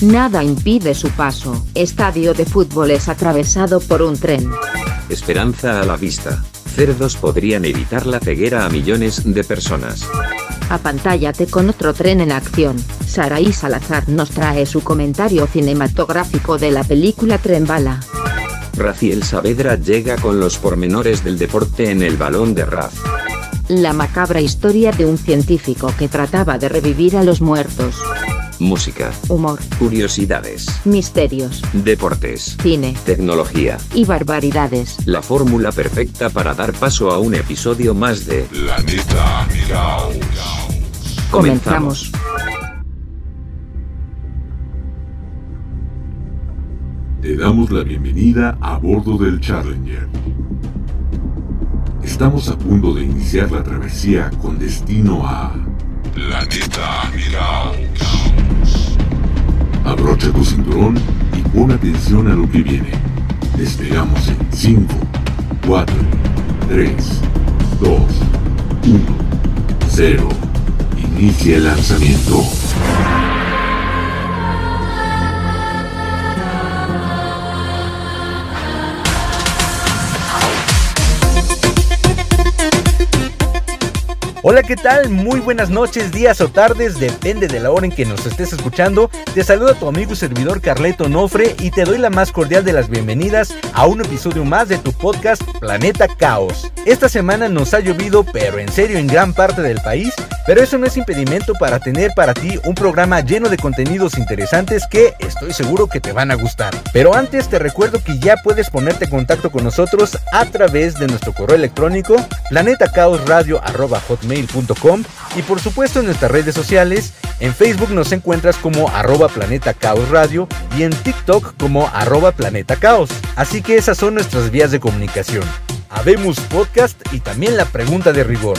Nada impide su paso. Estadio de fútbol es atravesado por un tren. Esperanza a la vista. Cerdos podrían evitar la ceguera a millones de personas. Apantállate con otro tren en acción. Saraí Salazar nos trae su comentario cinematográfico de la película Tren Bala. Raciel Saavedra llega con los pormenores del deporte en el balón de Raz. La macabra historia de un científico que trataba de revivir a los muertos. Música, Humor, curiosidades, misterios, deportes, cine tecnología. y barbaridades. La fórmula perfecta para dar paso a un episodio más de Planeta Caos. Comenzamos. Te damos la bienvenida a bordo del Challenger. Estamos a punto de iniciar la travesía con destino a Planeta Caos. Abrocha tu cinturón y pon atención a lo que viene. Despegamos en 5, 4, 3, 2, 1, 0. Inicia el lanzamiento. Hola, ¿qué tal? Muy buenas noches, días o tardes, depende de la hora en que nos estés escuchando. Te saluda tu amigo y servidor Carleto Nofre y te doy la más cordial de las bienvenidas a un episodio más de tu podcast Planeta Caos. Esta semana nos ha llovido, pero en serio en gran parte del país, pero eso no es impedimento para tener para ti un programa lleno de contenidos interesantes que estoy seguro que te van a gustar. Pero antes te recuerdo que ya puedes ponerte en contacto con nosotros a través de nuestro correo electrónico planetacaosradio.hotmail.com y por supuesto en nuestras redes sociales. En Facebook nos encuentras como arroba Planeta Caos Radio y en TikTok como arroba Planeta Caos. Así que esas son nuestras vías de comunicación. Habemos podcast y también la pregunta de rigor.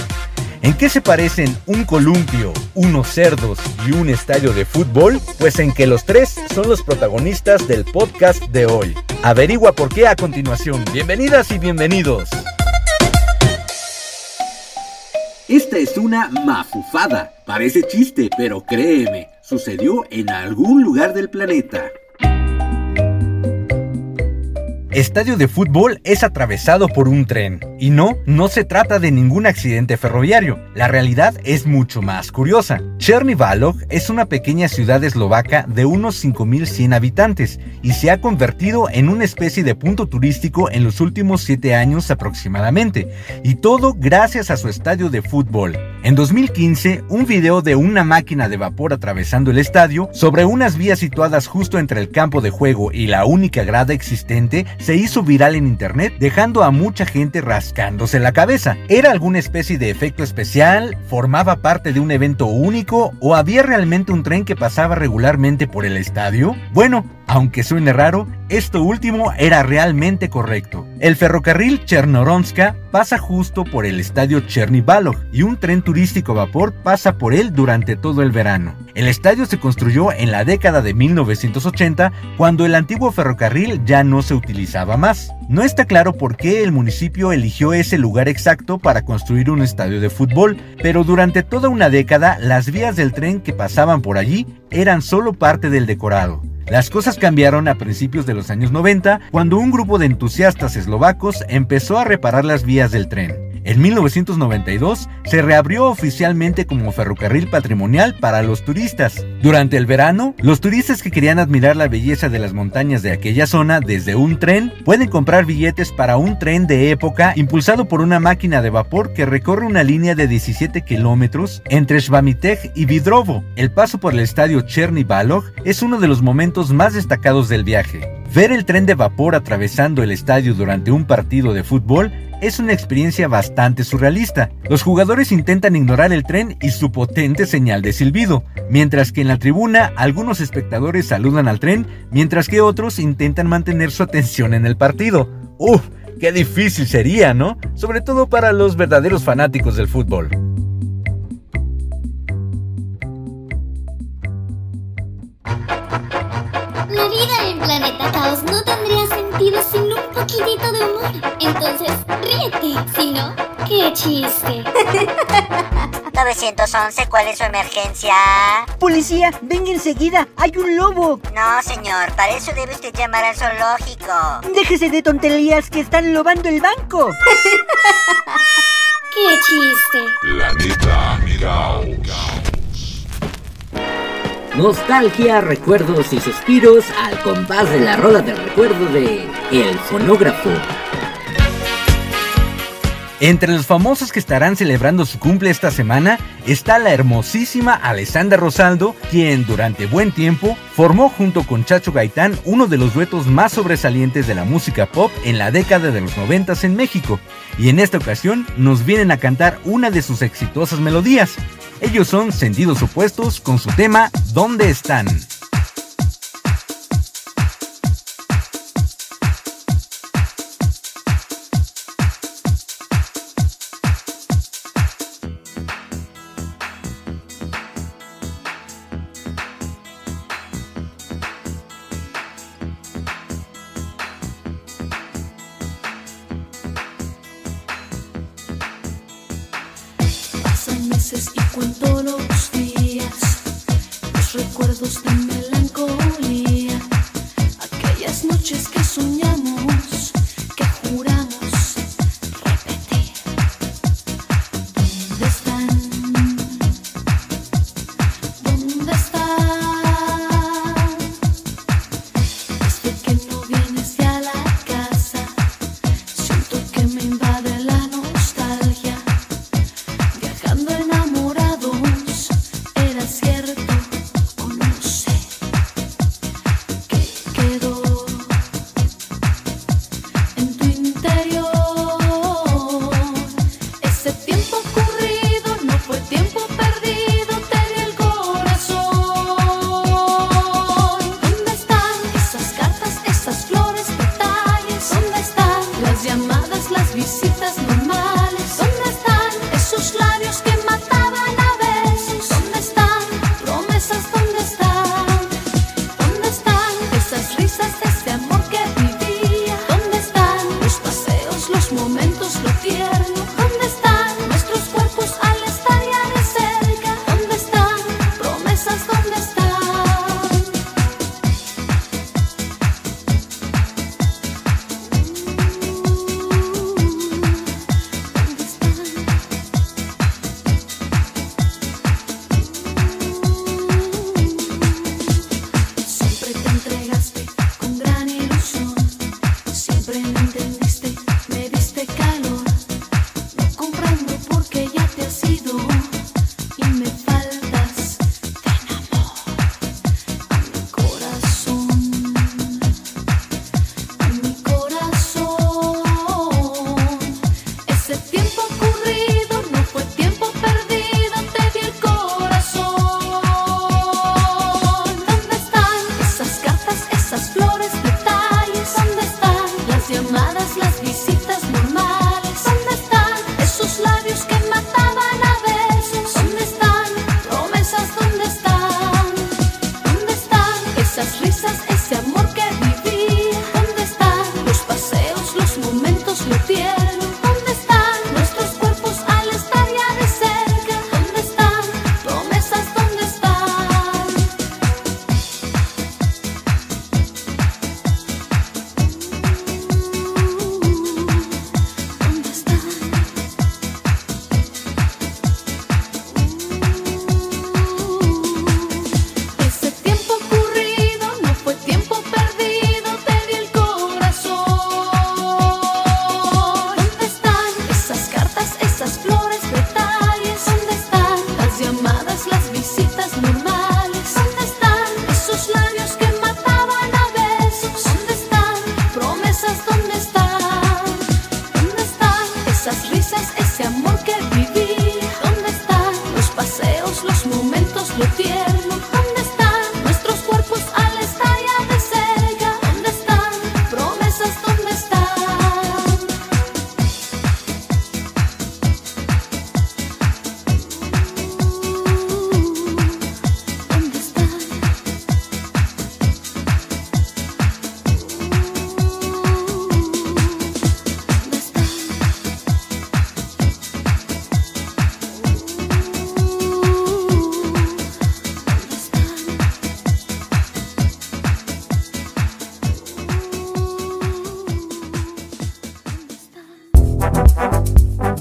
¿En qué se parecen un columpio, unos cerdos y un estadio de fútbol? Pues en que los tres son los protagonistas del podcast de hoy. Averigua por qué a continuación. Bienvenidas y bienvenidos. Esta es una mafufada. Parece chiste, pero créeme, sucedió en algún lugar del planeta. Estadio de fútbol es atravesado por un tren. Y no, no se trata de ningún accidente ferroviario. La realidad es mucho más curiosa. Cherny Balog es una pequeña ciudad eslovaca de unos 5100 habitantes y se ha convertido en una especie de punto turístico en los últimos 7 años aproximadamente. Y todo gracias a su estadio de fútbol. En 2015, un video de una máquina de vapor atravesando el estadio sobre unas vías situadas justo entre el campo de juego y la única grada existente se hizo viral en internet dejando a mucha gente rascándose la cabeza. ¿Era alguna especie de efecto especial? ¿Formaba parte de un evento único? ¿O había realmente un tren que pasaba regularmente por el estadio? Bueno, aunque suene raro, esto último era realmente correcto. El ferrocarril Chernoronska pasa justo por el estadio Chernivalov y un tren turístico vapor pasa por él durante todo el verano. El estadio se construyó en la década de 1980 cuando el antiguo ferrocarril ya no se utilizaba más. No está claro por qué el municipio eligió ese lugar exacto para construir un estadio de fútbol, pero durante toda una década las vías del tren que pasaban por allí eran solo parte del decorado. Las cosas cambiaron a principios de los años 90 cuando un grupo de entusiastas eslovacos empezó a reparar las vías del tren. En 1992 se reabrió oficialmente como ferrocarril patrimonial para los turistas. Durante el verano, los turistas que querían admirar la belleza de las montañas de aquella zona desde un tren pueden comprar billetes para un tren de época impulsado por una máquina de vapor que recorre una línea de 17 kilómetros entre Shvamitech y Vidrovo. El paso por el estadio Cherny Balog es uno de los momentos más destacados del viaje. Ver el tren de vapor atravesando el estadio durante un partido de fútbol es una experiencia bastante surrealista. Los jugadores intentan ignorar el tren y su potente señal de silbido, mientras que en la tribuna algunos espectadores saludan al tren, mientras que otros intentan mantener su atención en el partido. ¡Uf! ¡Qué difícil sería, ¿no? Sobre todo para los verdaderos fanáticos del fútbol. Planeta Caos no tendría sentido sin un poquitito de humor. Entonces, ríete. Si no, qué chiste. 911, ¿cuál es su emergencia? Policía, venga enseguida, hay un lobo. No, señor, para eso debe usted llamar al zoológico. Déjese de tonterías que están lobando el banco. ¡Qué chiste! Planeta Mirao. Nostalgia, recuerdos y suspiros al compás de la rola del recuerdo de El Fonógrafo. Entre los famosos que estarán celebrando su cumple esta semana está la hermosísima Alessandra Rosaldo, quien durante buen tiempo formó junto con Chacho Gaitán uno de los duetos más sobresalientes de la música pop en la década de los 90 en México, y en esta ocasión nos vienen a cantar una de sus exitosas melodías. Ellos son Sentidos Opuestos con su tema ¿Dónde están?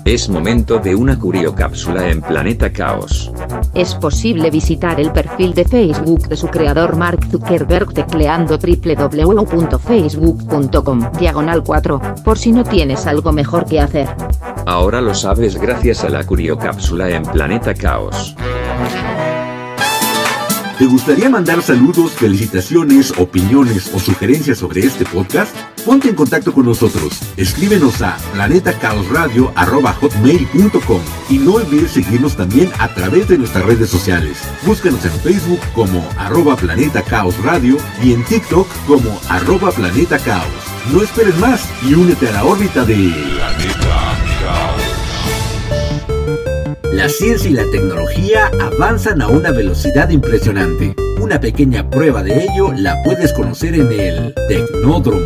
Es momento de una curiocápsula en Planeta Caos. Es posible visitar el perfil de Facebook de su creador Mark Zuckerberg tecleando www.facebook.com diagonal 4, por si no tienes algo mejor que hacer. Ahora lo sabes gracias a la curiocápsula en Planeta Caos. ¿Te gustaría mandar saludos, felicitaciones, opiniones o sugerencias sobre este podcast? Ponte en contacto con nosotros. Escríbenos a planetacaosradio.com y no olvides seguirnos también a través de nuestras redes sociales. Búscanos en Facebook como arroba Planeta Caos Radio y en TikTok como arroba Planeta Caos. No esperes más y únete a la órbita de Planeta Caos. La ciencia y la tecnología avanzan a una velocidad impresionante. Una pequeña prueba de ello la puedes conocer en el Tecnódromo.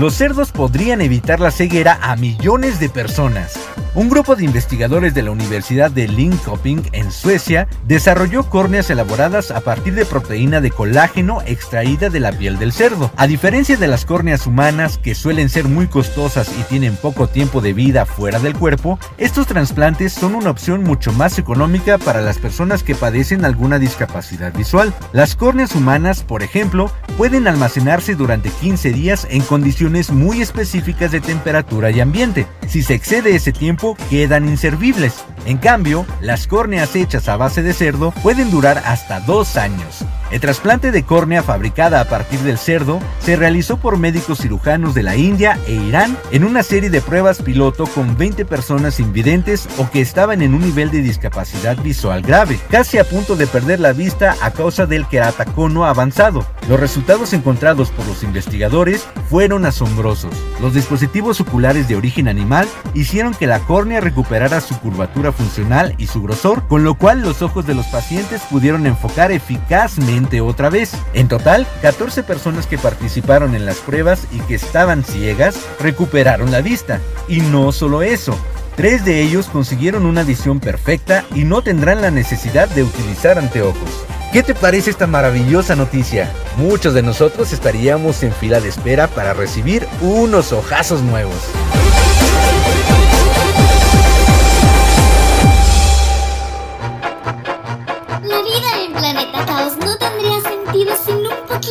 Los cerdos podrían evitar la ceguera a millones de personas. Un grupo de investigadores de la Universidad de Linköping en Suecia desarrolló córneas elaboradas a partir de proteína de colágeno extraída de la piel del cerdo. A diferencia de las córneas humanas que suelen ser muy costosas y tienen poco tiempo de vida fuera del cuerpo, estos trasplantes son una opción mucho más económica para las personas que padecen alguna discapacidad visual. Las córneas humanas, por ejemplo, pueden almacenarse durante 15 días en condiciones muy específicas de temperatura y ambiente. Si se excede ese tiempo, quedan inservibles. En cambio, las córneas hechas a base de cerdo pueden durar hasta dos años. El trasplante de córnea fabricada a partir del cerdo se realizó por médicos cirujanos de la India e Irán en una serie de pruebas piloto con 20 personas invidentes o que estaban en un nivel de discapacidad visual grave, casi a punto de perder la vista a causa del queratocono avanzado. Los resultados encontrados por los investigadores fueron asombrosos. Los dispositivos oculares de origen animal hicieron que la córnea recuperara su curvatura funcional y su grosor, con lo cual los ojos de los pacientes pudieron enfocar eficazmente otra vez. En total, 14 personas que participaron en las pruebas y que estaban ciegas recuperaron la vista. Y no solo eso, Tres de ellos consiguieron una visión perfecta y no tendrán la necesidad de utilizar anteojos. ¿Qué te parece esta maravillosa noticia? Muchos de nosotros estaríamos en fila de espera para recibir unos ojazos nuevos.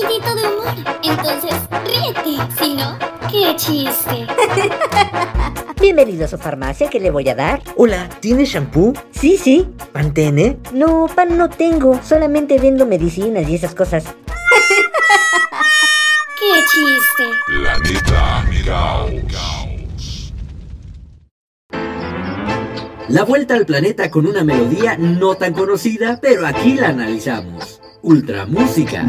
De humor. Entonces, ríete. Si no, qué chiste. Bienvenido a su farmacia, ¿qué le voy a dar? Hola, ¿tienes shampoo? Sí, sí. ¿Pantene? No, pan no tengo. Solamente vendo medicinas y esas cosas. ¡Qué chiste! Planeta Caos. La vuelta al planeta con una melodía no tan conocida, pero aquí la analizamos. Ultra Música.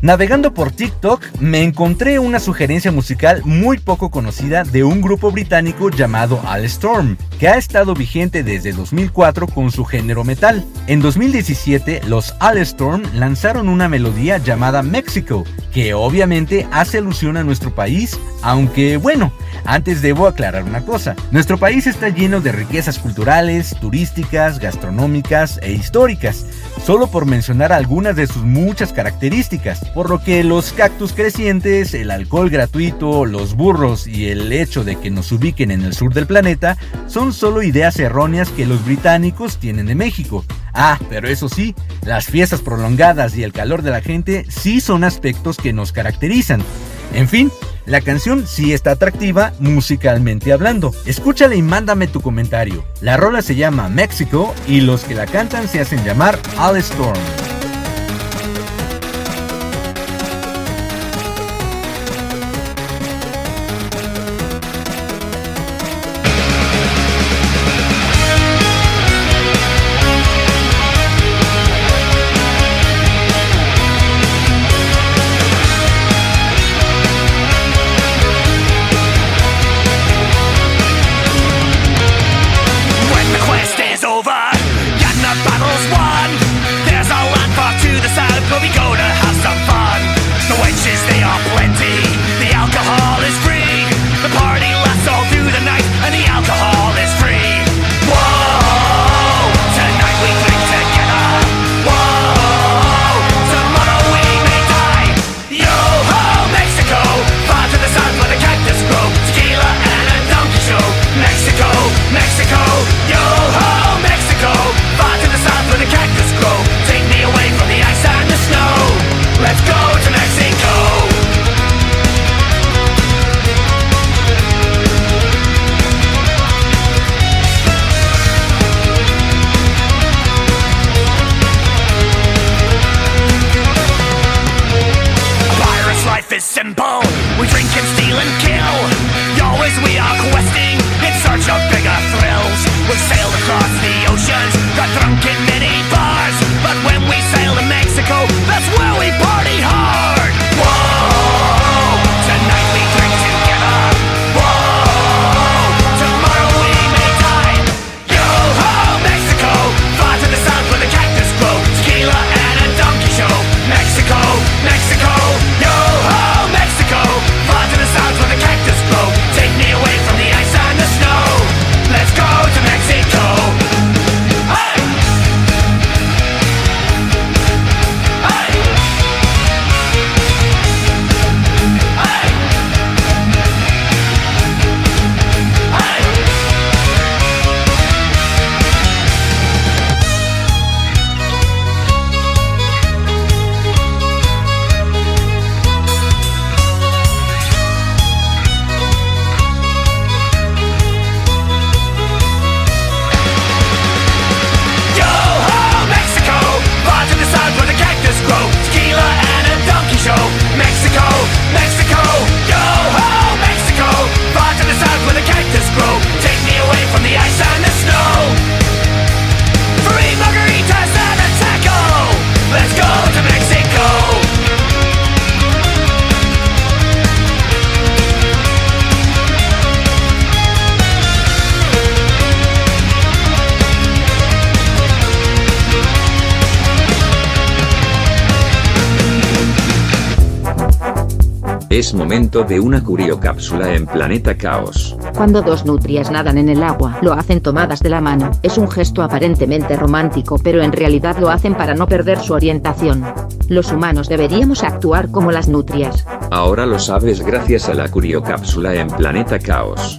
Navegando por TikTok me encontré una sugerencia musical muy poco conocida de un grupo británico llamado All Storm, que ha estado vigente desde 2004 con su género metal. En 2017 los All Storm lanzaron una melodía llamada Mexico, que obviamente hace alusión a nuestro país, aunque bueno, antes debo aclarar una cosa, nuestro país está lleno de riquezas culturales, turísticas, gastronómicas e históricas, solo por mencionar algunas de sus muchas características, por lo que los cactus crecientes, el alcohol gratuito, los burros y el hecho de que nos ubiquen en el sur del planeta son solo ideas erróneas que los británicos tienen de México. Ah, pero eso sí, las fiestas prolongadas y el calor de la gente sí son aspectos que nos caracterizan. En fin, la canción sí está atractiva musicalmente hablando. Escúchala y mándame tu comentario. La rola se llama México y los que la cantan se hacen llamar All Storm. Es momento de una curiocápsula en Planeta Caos. Cuando dos nutrias nadan en el agua, lo hacen tomadas de la mano. Es un gesto aparentemente romántico, pero en realidad lo hacen para no perder su orientación. Los humanos deberíamos actuar como las nutrias. Ahora lo sabes gracias a la curiocápsula en Planeta Caos.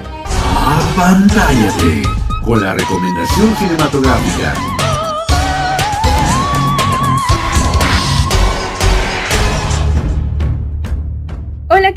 apantállate con la recomendación cinematográfica.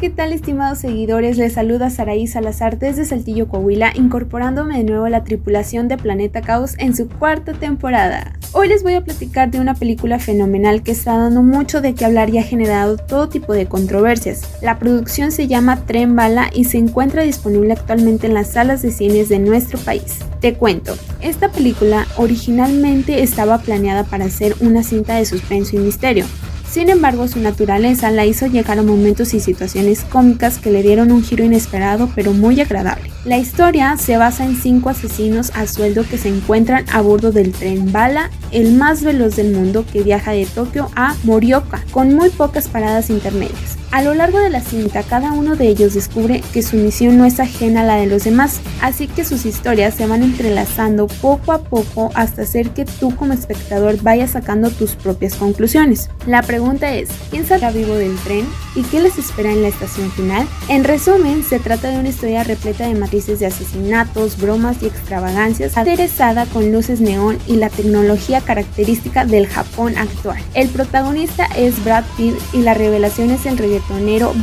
¿Qué tal estimados seguidores? Les saluda Saraí Salazar desde Saltillo, Coahuila, incorporándome de nuevo a la tripulación de Planeta Caos en su cuarta temporada. Hoy les voy a platicar de una película fenomenal que está dando mucho de qué hablar y ha generado todo tipo de controversias. La producción se llama Tren Bala y se encuentra disponible actualmente en las salas de cines de nuestro país. Te cuento, esta película originalmente estaba planeada para ser una cinta de suspenso y misterio, sin embargo, su naturaleza la hizo llegar a momentos y situaciones cómicas que le dieron un giro inesperado pero muy agradable. La historia se basa en cinco asesinos a sueldo que se encuentran a bordo del tren Bala, el más veloz del mundo que viaja de Tokio a Morioka, con muy pocas paradas intermedias. A lo largo de la cinta, cada uno de ellos descubre que su misión no es ajena a la de los demás, así que sus historias se van entrelazando poco a poco hasta hacer que tú como espectador vayas sacando tus propias conclusiones. La pregunta es, ¿quién saldrá vivo del tren y qué les espera en la estación final? En resumen, se trata de una historia repleta de matices de asesinatos, bromas y extravagancias, aderezada con luces neón y la tecnología característica del Japón actual. El protagonista es Brad Pitt y la revelación es el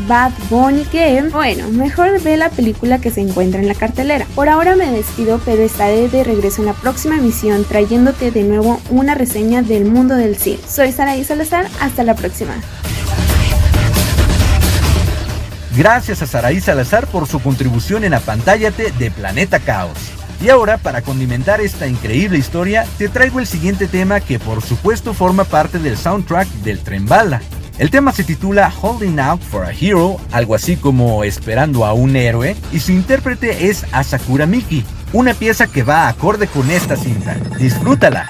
Bad Bunny que, bueno, mejor ve la película que se encuentra en la cartelera. Por ahora me despido, pero estaré de regreso en la próxima emisión trayéndote de nuevo una reseña del mundo del cine. Soy Saraí Salazar, hasta la próxima. Gracias a Saraí Salazar por su contribución en Apantállate de Planeta Caos. Y ahora, para condimentar esta increíble historia, te traigo el siguiente tema que por supuesto forma parte del soundtrack del Tren Bala. El tema se titula Holding Out for a Hero, algo así como Esperando a un héroe, y su intérprete es Asakura Miki, una pieza que va acorde con esta cinta. Disfrútala.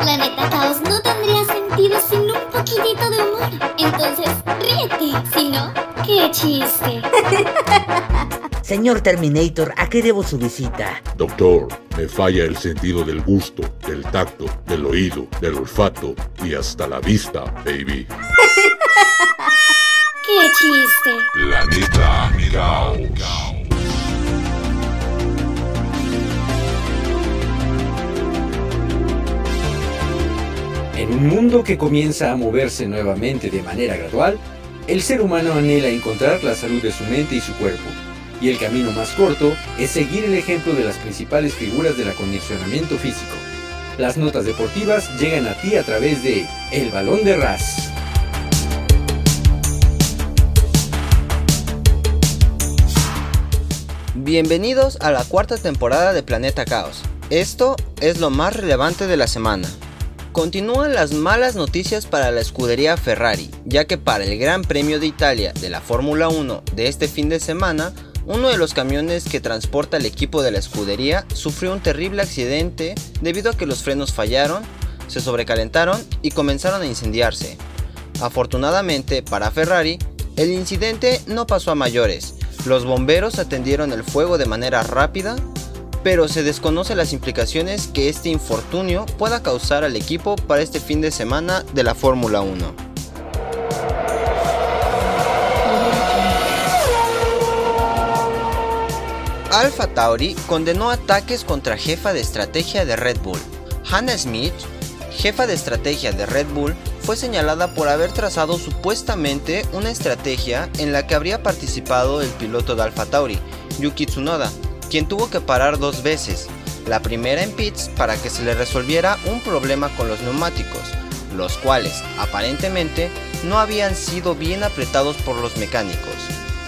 Planeta Caos no tendría sentido sin un poquitito de humor. Entonces, ríete. Si no, qué chiste. Señor Terminator, ¿a qué debo su visita? Doctor, me falla el sentido del gusto, del tacto, del oído, del olfato y hasta la vista, baby. ¡Qué chiste! Planeta Caos. En un mundo que comienza a moverse nuevamente de manera gradual, el ser humano anhela encontrar la salud de su mente y su cuerpo. Y el camino más corto es seguir el ejemplo de las principales figuras del acondicionamiento físico. Las notas deportivas llegan a ti a través de El Balón de Ras. Bienvenidos a la cuarta temporada de Planeta Caos. Esto es lo más relevante de la semana. Continúan las malas noticias para la escudería Ferrari, ya que para el Gran Premio de Italia de la Fórmula 1 de este fin de semana, uno de los camiones que transporta el equipo de la escudería sufrió un terrible accidente debido a que los frenos fallaron, se sobrecalentaron y comenzaron a incendiarse. Afortunadamente para Ferrari, el incidente no pasó a mayores. Los bomberos atendieron el fuego de manera rápida, pero se desconoce las implicaciones que este infortunio pueda causar al equipo para este fin de semana de la Fórmula 1. Alpha Tauri condenó ataques contra jefa de estrategia de Red Bull. Hannah Smith, jefa de estrategia de Red Bull, fue señalada por haber trazado supuestamente una estrategia en la que habría participado el piloto de Alpha Tauri, Yuki Tsunoda, quien tuvo que parar dos veces, la primera en pits para que se le resolviera un problema con los neumáticos, los cuales aparentemente no habían sido bien apretados por los mecánicos.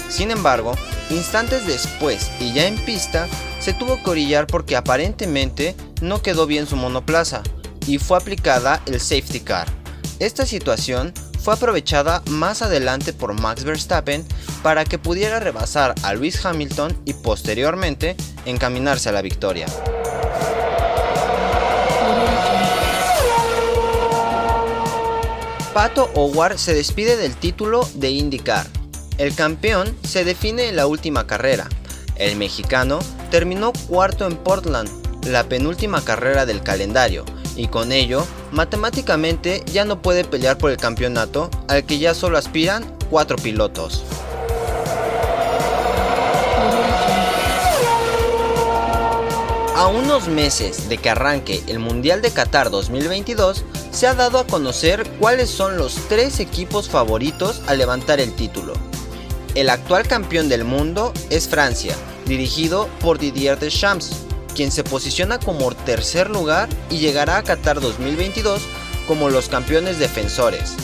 Sin embargo, instantes después y ya en pista, se tuvo que orillar porque aparentemente no quedó bien su monoplaza y fue aplicada el safety car. Esta situación fue aprovechada más adelante por Max Verstappen para que pudiera rebasar a Lewis Hamilton y posteriormente encaminarse a la victoria. Pato Howard se despide del título de IndyCar el campeón se define en la última carrera. El mexicano terminó cuarto en Portland, la penúltima carrera del calendario, y con ello, matemáticamente ya no puede pelear por el campeonato al que ya solo aspiran cuatro pilotos. A unos meses de que arranque el Mundial de Qatar 2022, se ha dado a conocer cuáles son los tres equipos favoritos a levantar el título. El actual campeón del mundo es Francia, dirigido por Didier Deschamps, quien se posiciona como tercer lugar y llegará a Qatar 2022 como los campeones defensores.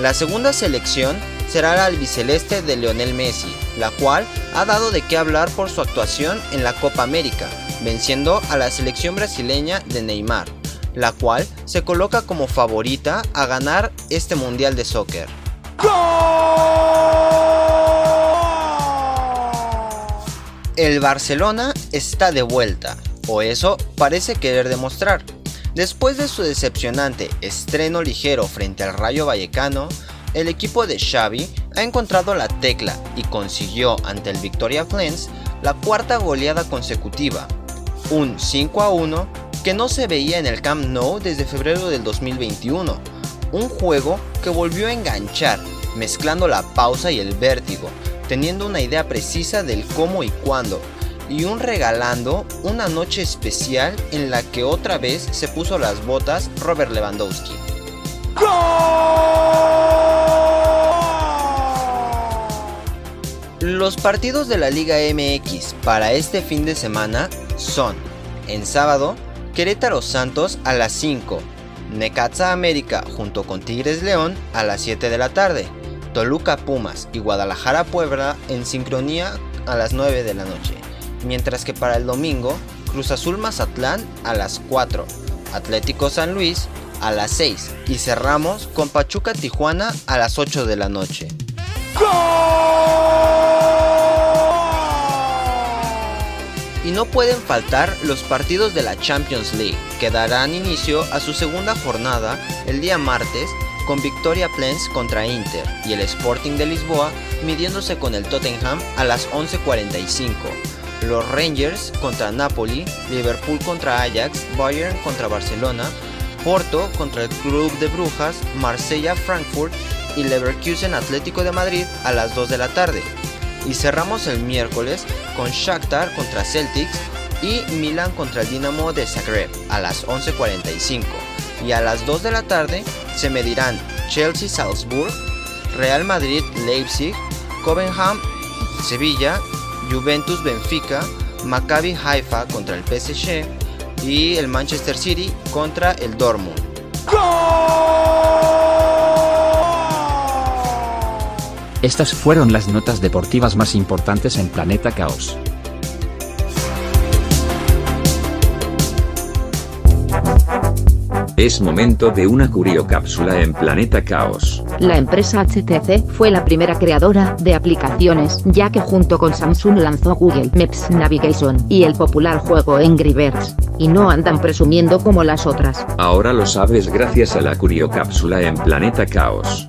La segunda selección será la albiceleste de Lionel Messi, la cual ha dado de qué hablar por su actuación en la Copa América, venciendo a la selección brasileña de Neymar, la cual se coloca como favorita a ganar este Mundial de Soccer. El Barcelona está de vuelta, o eso parece querer demostrar. Después de su decepcionante estreno ligero frente al Rayo Vallecano, el equipo de Xavi ha encontrado la tecla y consiguió ante el Victoria Flens la cuarta goleada consecutiva, un 5 a 1 que no se veía en el Camp Nou desde febrero del 2021, un juego que volvió a enganchar, mezclando la pausa y el vértigo, teniendo una idea precisa del cómo y cuándo, y un regalando una noche especial en la que otra vez se puso las botas Robert Lewandowski. Los partidos de la Liga MX para este fin de semana son, en sábado, Querétaro Santos a las 5, Necaxa América junto con Tigres León a las 7 de la tarde, Toluca Pumas y Guadalajara Puebla en sincronía a las 9 de la noche. Mientras que para el domingo, Cruz Azul Mazatlán a las 4, Atlético San Luis a las 6 y cerramos con Pachuca Tijuana a las 8 de la noche. Y no pueden faltar los partidos de la Champions League, que darán inicio a su segunda jornada el día martes con Victoria Plens contra Inter y el Sporting de Lisboa midiéndose con el Tottenham a las 11.45. Los Rangers contra Napoli, Liverpool contra Ajax, Bayern contra Barcelona, Porto contra el Club de Brujas, Marsella Frankfurt y Leverkusen Atlético de Madrid a las 2 de la tarde. Y cerramos el miércoles con Shakhtar contra Celtics y Milan contra el Dinamo de Zagreb a las 11.45. Y a las 2 de la tarde se medirán Chelsea Salzburg, Real Madrid Leipzig, Copenhagen Sevilla, Juventus Benfica, Maccabi Haifa contra el PSG y el Manchester City contra el Dortmund. Estas fueron las notas deportivas más importantes en Planeta Caos. Es momento de una curiocápsula en Planeta Caos. La empresa HTC fue la primera creadora de aplicaciones, ya que junto con Samsung lanzó Google Maps Navigation y el popular juego Angry Birds. Y no andan presumiendo como las otras. Ahora lo sabes gracias a la curiocápsula en Planeta Caos.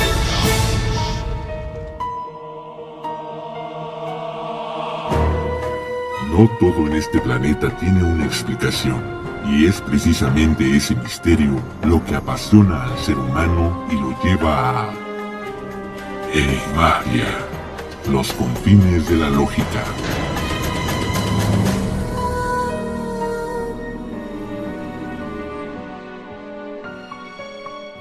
No todo en este planeta tiene una explicación, y es precisamente ese misterio lo que apasiona al ser humano y lo lleva a... Enigmagia, los confines de la lógica.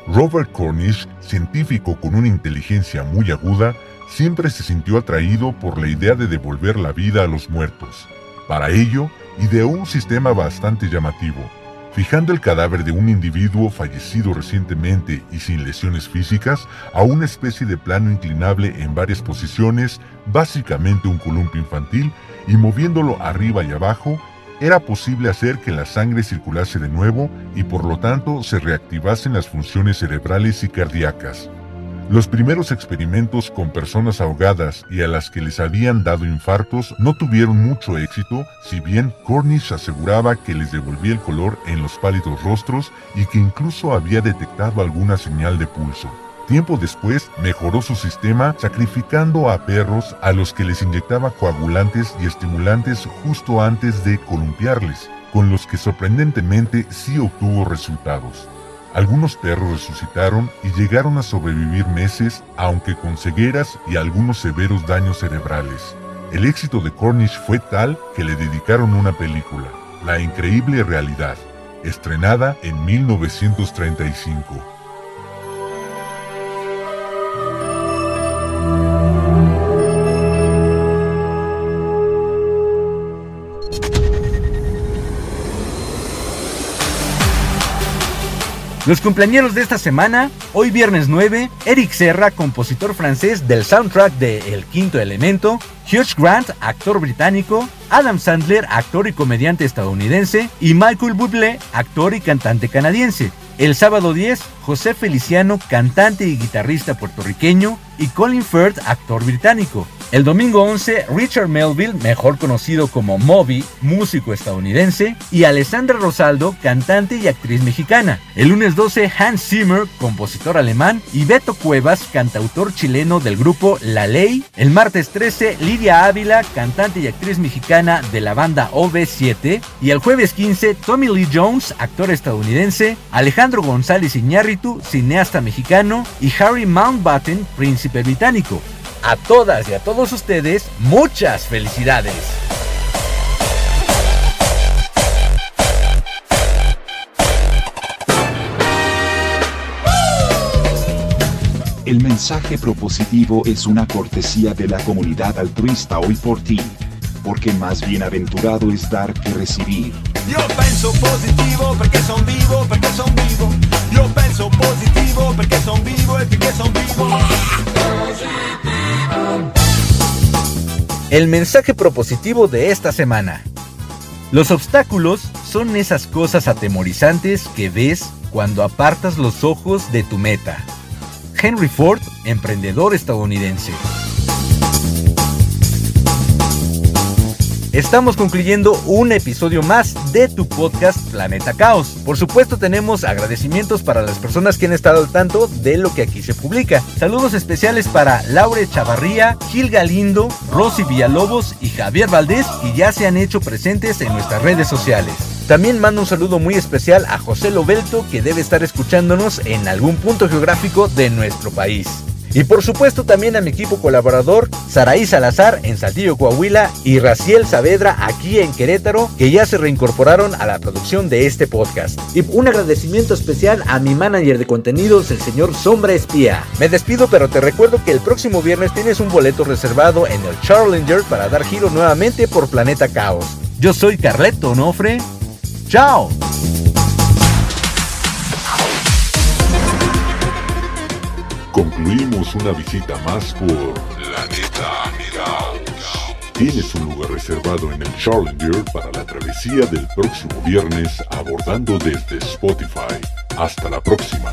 Robert Cornish, científico con una inteligencia muy aguda, siempre se sintió atraído por la idea de devolver la vida a los muertos. Para ello, ideó un sistema bastante llamativo, fijando el cadáver de un individuo fallecido recientemente y sin lesiones físicas a una especie de plano inclinable en varias posiciones, básicamente un columpio infantil, y moviéndolo arriba y abajo, era posible hacer que la sangre circulase de nuevo y por lo tanto se reactivasen las funciones cerebrales y cardíacas. Los primeros experimentos con personas ahogadas y a las que les habían dado infartos no tuvieron mucho éxito, si bien Cornish aseguraba que les devolvía el color en los pálidos rostros y que incluso había detectado alguna señal de pulso. Tiempo después mejoró su sistema sacrificando a perros a los que les inyectaba coagulantes y estimulantes justo antes de columpiarles, con los que sorprendentemente sí obtuvo resultados. Algunos perros resucitaron y llegaron a sobrevivir meses, aunque con cegueras y algunos severos daños cerebrales. El éxito de Cornish fue tal que le dedicaron una película, La increíble realidad, estrenada en 1935. Los cumpleaños de esta semana, hoy viernes 9, Eric Serra, compositor francés del soundtrack de El Quinto Elemento, Hugh Grant, actor británico, Adam Sandler, actor y comediante estadounidense, y Michael Bublé, actor y cantante canadiense. El sábado 10, José Feliciano, cantante y guitarrista puertorriqueño, y Colin Firth, actor británico. El domingo 11, Richard Melville, mejor conocido como Moby, músico estadounidense, y Alessandra Rosaldo, cantante y actriz mexicana. El lunes 12, Hans Zimmer, compositor alemán, y Beto Cuevas, cantautor chileno del grupo La Ley. El martes 13, Lidia Ávila, cantante y actriz mexicana de la banda OV7. Y el jueves 15, Tommy Lee Jones, actor estadounidense, Alejandro González Iñárritu, cineasta mexicano, y Harry Mountbatten, príncipe británico. A todas y a todos ustedes, muchas felicidades. El mensaje propositivo es una cortesía de la comunidad altruista Hoy por ti. Porque más bienaventurado es dar que recibir. Io penso positivo perché son vivo, perché son vivo. Io penso positivo perché son vivo e perché son vivo. El mensaje propositivo de esta semana. Los obstáculos son esas cosas atemorizantes que ves cuando apartas los ojos de tu meta. Henry Ford, emprendedor estadounidense. Estamos concluyendo un episodio más de tu podcast Planeta Caos. Por supuesto tenemos agradecimientos para las personas que han estado al tanto de lo que aquí se publica. Saludos especiales para Laure Chavarría, Gil Galindo, Rosy Villalobos y Javier Valdés que ya se han hecho presentes en nuestras redes sociales. También mando un saludo muy especial a José Lobelto que debe estar escuchándonos en algún punto geográfico de nuestro país. Y por supuesto también a mi equipo colaborador, Saraí Salazar en Saltillo, Coahuila y Raciel Saavedra aquí en Querétaro, que ya se reincorporaron a la producción de este podcast. Y un agradecimiento especial a mi manager de contenidos, el señor Sombra Espía. Me despido, pero te recuerdo que el próximo viernes tienes un boleto reservado en el Challenger para dar giro nuevamente por Planeta Caos. Yo soy Carleto Onofre. ¡Chao! Concluimos una visita más por Planeta. Tienes un lugar reservado en el Challenger para la travesía del próximo viernes abordando desde Spotify. Hasta la próxima.